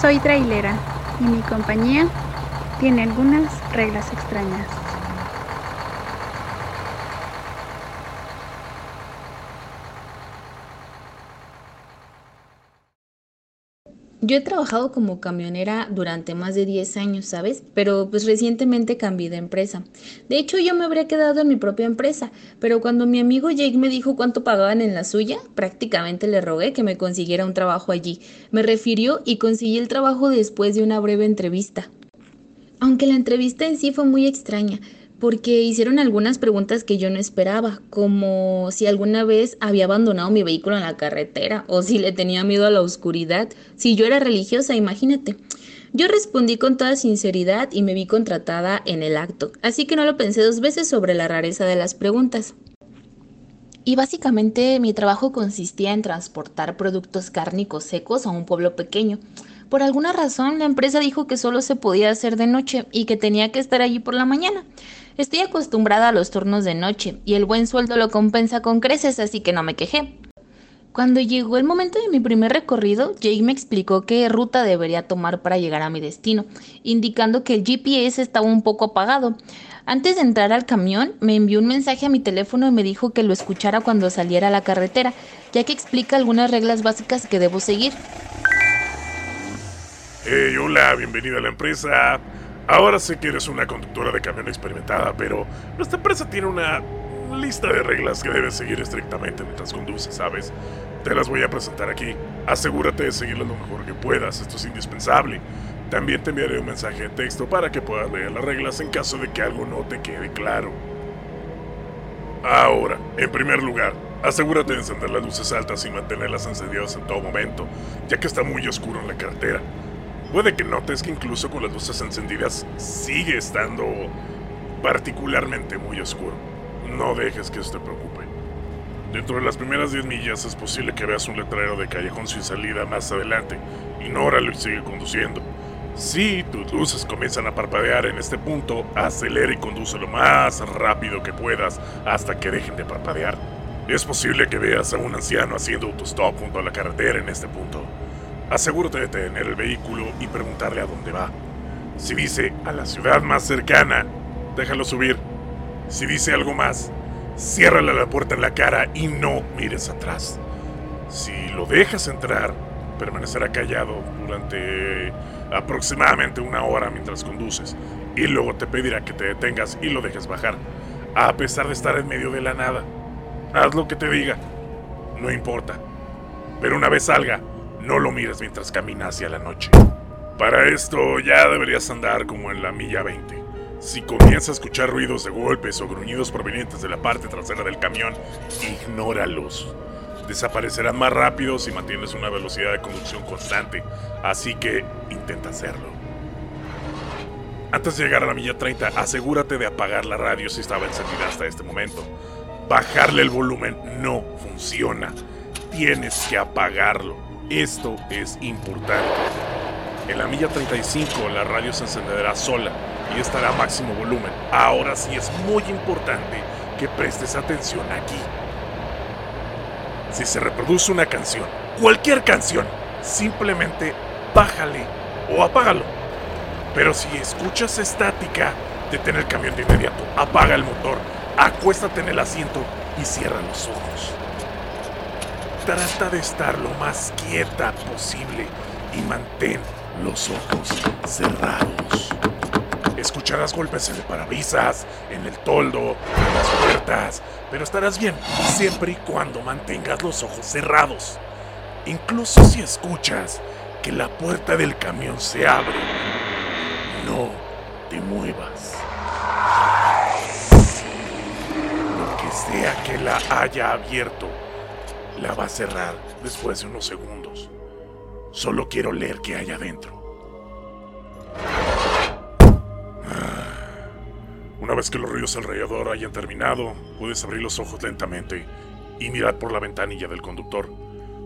Soy trailera y mi compañía tiene algunas reglas extrañas. Yo he trabajado como camionera durante más de 10 años, ¿sabes? Pero pues recientemente cambié de empresa. De hecho, yo me habría quedado en mi propia empresa, pero cuando mi amigo Jake me dijo cuánto pagaban en la suya, prácticamente le rogué que me consiguiera un trabajo allí. Me refirió y conseguí el trabajo después de una breve entrevista. Aunque la entrevista en sí fue muy extraña, porque hicieron algunas preguntas que yo no esperaba, como si alguna vez había abandonado mi vehículo en la carretera o si le tenía miedo a la oscuridad, si yo era religiosa, imagínate. Yo respondí con toda sinceridad y me vi contratada en el acto, así que no lo pensé dos veces sobre la rareza de las preguntas. Y básicamente mi trabajo consistía en transportar productos cárnicos secos a un pueblo pequeño. Por alguna razón la empresa dijo que solo se podía hacer de noche y que tenía que estar allí por la mañana. Estoy acostumbrada a los turnos de noche y el buen sueldo lo compensa con creces, así que no me quejé. Cuando llegó el momento de mi primer recorrido, Jake me explicó qué ruta debería tomar para llegar a mi destino, indicando que el GPS estaba un poco apagado. Antes de entrar al camión, me envió un mensaje a mi teléfono y me dijo que lo escuchara cuando saliera a la carretera, ya que explica algunas reglas básicas que debo seguir. Hola, bienvenida a la empresa. Ahora sé que eres una conductora de camión experimentada, pero nuestra empresa tiene una lista de reglas que debes seguir estrictamente mientras conduces, ¿sabes? Te las voy a presentar aquí. Asegúrate de seguirlas lo mejor que puedas, esto es indispensable. También te enviaré un mensaje de texto para que puedas leer las reglas en caso de que algo no te quede claro. Ahora, en primer lugar, asegúrate de encender las luces altas y mantenerlas encendidas en todo momento, ya que está muy oscuro en la carretera. Puede que notes que incluso con las luces encendidas sigue estando particularmente muy oscuro. No dejes que eso te preocupe. Dentro de las primeras 10 millas es posible que veas un letrero de callejón sin salida más adelante. Ignóralo y sigue conduciendo. Si tus luces comienzan a parpadear en este punto, acelera y conduce lo más rápido que puedas hasta que dejen de parpadear. Es posible que veas a un anciano haciendo autostop junto a la carretera en este punto. Asegúrate de detener el vehículo y preguntarle a dónde va. Si dice a la ciudad más cercana, déjalo subir. Si dice algo más, ciérrale la puerta en la cara y no mires atrás. Si lo dejas entrar, permanecerá callado durante aproximadamente una hora mientras conduces y luego te pedirá que te detengas y lo dejes bajar, a pesar de estar en medio de la nada. Haz lo que te diga, no importa. Pero una vez salga, no lo mires mientras camina hacia la noche. Para esto ya deberías andar como en la milla 20. Si comienzas a escuchar ruidos de golpes o gruñidos provenientes de la parte trasera del camión, ignóralos. Desaparecerán más rápido si mantienes una velocidad de conducción constante, así que intenta hacerlo. Antes de llegar a la milla 30, asegúrate de apagar la radio si estaba encendida hasta este momento. Bajarle el volumen no funciona. Tienes que apagarlo. Esto es importante. En la milla 35 la radio se encenderá sola y estará a máximo volumen. Ahora sí es muy importante que prestes atención aquí. Si se reproduce una canción, cualquier canción, simplemente bájale o apágalo. Pero si escuchas estática, detén el camión de inmediato, apaga el motor, acuéstate en el asiento y cierra los ojos. Trata de estar lo más quieta posible y mantén los ojos cerrados. Escucharás golpes en el parabrisas, en el toldo, en las puertas, pero estarás bien siempre y cuando mantengas los ojos cerrados. Incluso si escuchas que la puerta del camión se abre, no te muevas. Lo que sea que la haya abierto, la va a cerrar después de unos segundos. Solo quiero leer qué hay adentro. Ah. Una vez que los ruidos alrededor hayan terminado, puedes abrir los ojos lentamente y mirar por la ventanilla del conductor.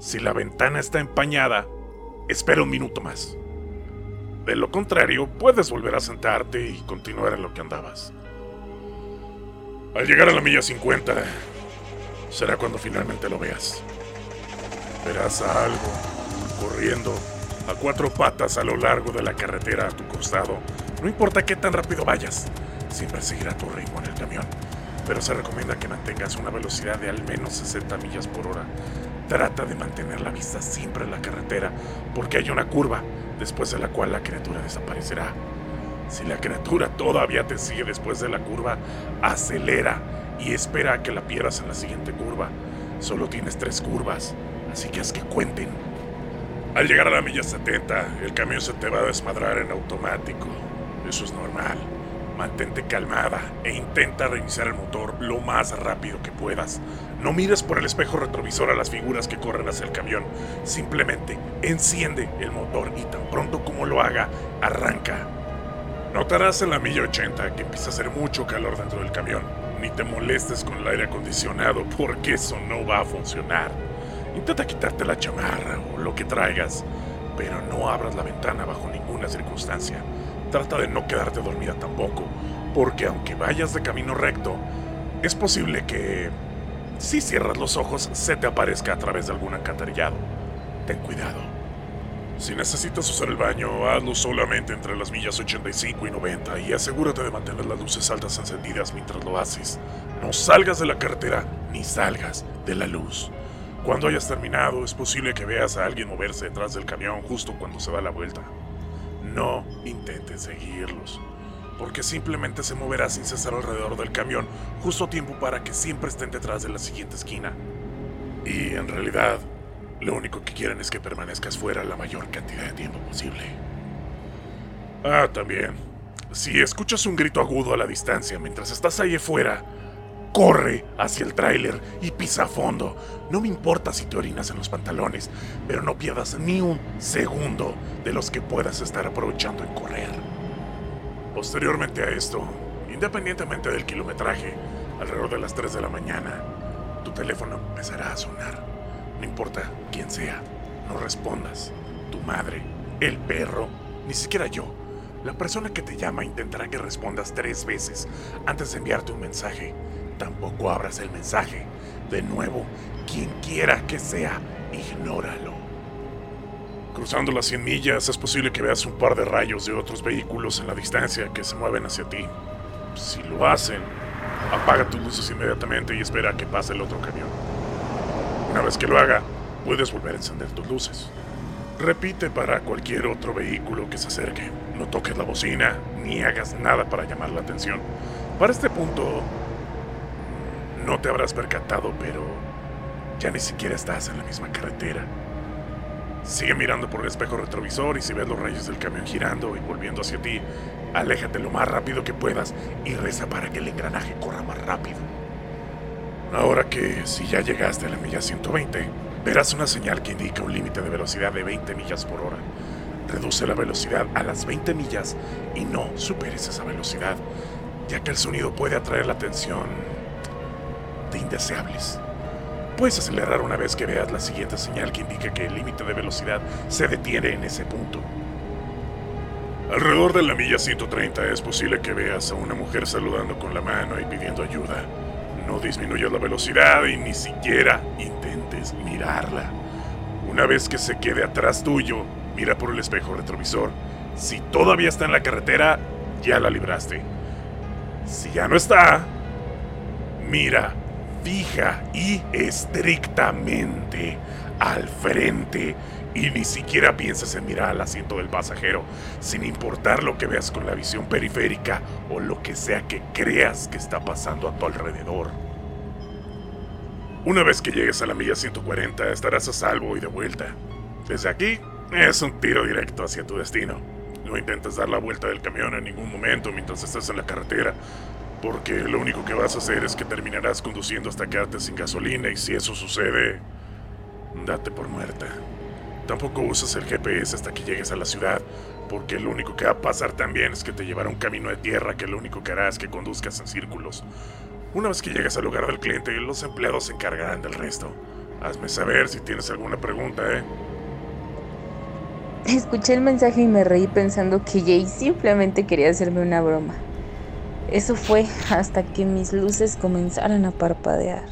Si la ventana está empañada, espera un minuto más. De lo contrario, puedes volver a sentarte y continuar en lo que andabas. Al llegar a la milla 50, será cuando finalmente lo veas. Verás a algo corriendo a cuatro patas a lo largo de la carretera a tu costado. No importa qué tan rápido vayas, siempre seguirá tu ritmo en el camión. Pero se recomienda que mantengas una velocidad de al menos 60 millas por hora. Trata de mantener la vista siempre en la carretera, porque hay una curva, después de la cual la criatura desaparecerá. Si la criatura todavía te sigue después de la curva, acelera y espera a que la pierdas en la siguiente curva. Solo tienes tres curvas, así que haz que cuenten. Al llegar a la milla 70, el camión se te va a desmadrar en automático. Eso es normal. Mantente calmada e intenta reiniciar el motor lo más rápido que puedas. No mires por el espejo retrovisor a las figuras que corren hacia el camión. Simplemente enciende el motor y tan pronto como lo haga, arranca. Notarás en la milla 80 que empieza a hacer mucho calor dentro del camión. Ni te molestes con el aire acondicionado porque eso no va a funcionar. Intenta quitarte la chamarra o lo que traigas, pero no abras la ventana bajo ninguna circunstancia. Trata de no quedarte dormida tampoco, porque aunque vayas de camino recto, es posible que, si cierras los ojos, se te aparezca a través de algún alcantarillado. Ten cuidado. Si necesitas usar el baño, hazlo solamente entre las millas 85 y 90 y asegúrate de mantener las luces altas encendidas mientras lo haces. No salgas de la carretera ni salgas de la luz. Cuando hayas terminado, es posible que veas a alguien moverse detrás del camión justo cuando se da la vuelta. No intentes seguirlos, porque simplemente se moverá sin cesar alrededor del camión justo a tiempo para que siempre estén detrás de la siguiente esquina. Y en realidad, lo único que quieren es que permanezcas fuera la mayor cantidad de tiempo posible. Ah, también, si escuchas un grito agudo a la distancia mientras estás ahí afuera, Corre hacia el tráiler y pisa a fondo. No me importa si te orinas en los pantalones, pero no pierdas ni un segundo de los que puedas estar aprovechando en correr. Posteriormente a esto, independientemente del kilometraje, alrededor de las 3 de la mañana, tu teléfono empezará a sonar. No importa quién sea, no respondas. Tu madre, el perro, ni siquiera yo. La persona que te llama intentará que respondas tres veces antes de enviarte un mensaje tampoco abras el mensaje. De nuevo, quien quiera que sea, ignóralo. Cruzando las 100 millas es posible que veas un par de rayos de otros vehículos en la distancia que se mueven hacia ti. Si lo hacen, apaga tus luces inmediatamente y espera a que pase el otro camión. Una vez que lo haga, puedes volver a encender tus luces. Repite para cualquier otro vehículo que se acerque. No toques la bocina ni hagas nada para llamar la atención. Para este punto, no te habrás percatado, pero ya ni siquiera estás en la misma carretera. Sigue mirando por el espejo retrovisor y si ves los rayos del camión girando y volviendo hacia ti, aléjate lo más rápido que puedas y reza para que el engranaje corra más rápido. Ahora que si ya llegaste a la milla 120, verás una señal que indica un límite de velocidad de 20 millas por hora. Reduce la velocidad a las 20 millas y no superes esa velocidad, ya que el sonido puede atraer la atención de indeseables. Puedes acelerar una vez que veas la siguiente señal que indica que el límite de velocidad se detiene en ese punto. Alrededor de la milla 130 es posible que veas a una mujer saludando con la mano y pidiendo ayuda. No disminuyas la velocidad y ni siquiera intentes mirarla. Una vez que se quede atrás tuyo, mira por el espejo retrovisor. Si todavía está en la carretera, ya la libraste. Si ya no está, mira fija y estrictamente al frente y ni siquiera piensas en mirar al asiento del pasajero, sin importar lo que veas con la visión periférica o lo que sea que creas que está pasando a tu alrededor. Una vez que llegues a la milla 140 estarás a salvo y de vuelta. Desde aquí es un tiro directo hacia tu destino. No intentes dar la vuelta del camión en ningún momento mientras estés en la carretera, porque lo único que vas a hacer es que terminarás conduciendo hasta quedarte sin gasolina y si eso sucede, date por muerta. Tampoco uses el GPS hasta que llegues a la ciudad, porque lo único que va a pasar también es que te llevará un camino de tierra que lo único que hará es que conduzcas en círculos. Una vez que llegues al lugar del cliente, los empleados se encargarán del resto. Hazme saber si tienes alguna pregunta, ¿eh? Escuché el mensaje y me reí pensando que Jay simplemente quería hacerme una broma. Eso fue hasta que mis luces comenzaran a parpadear.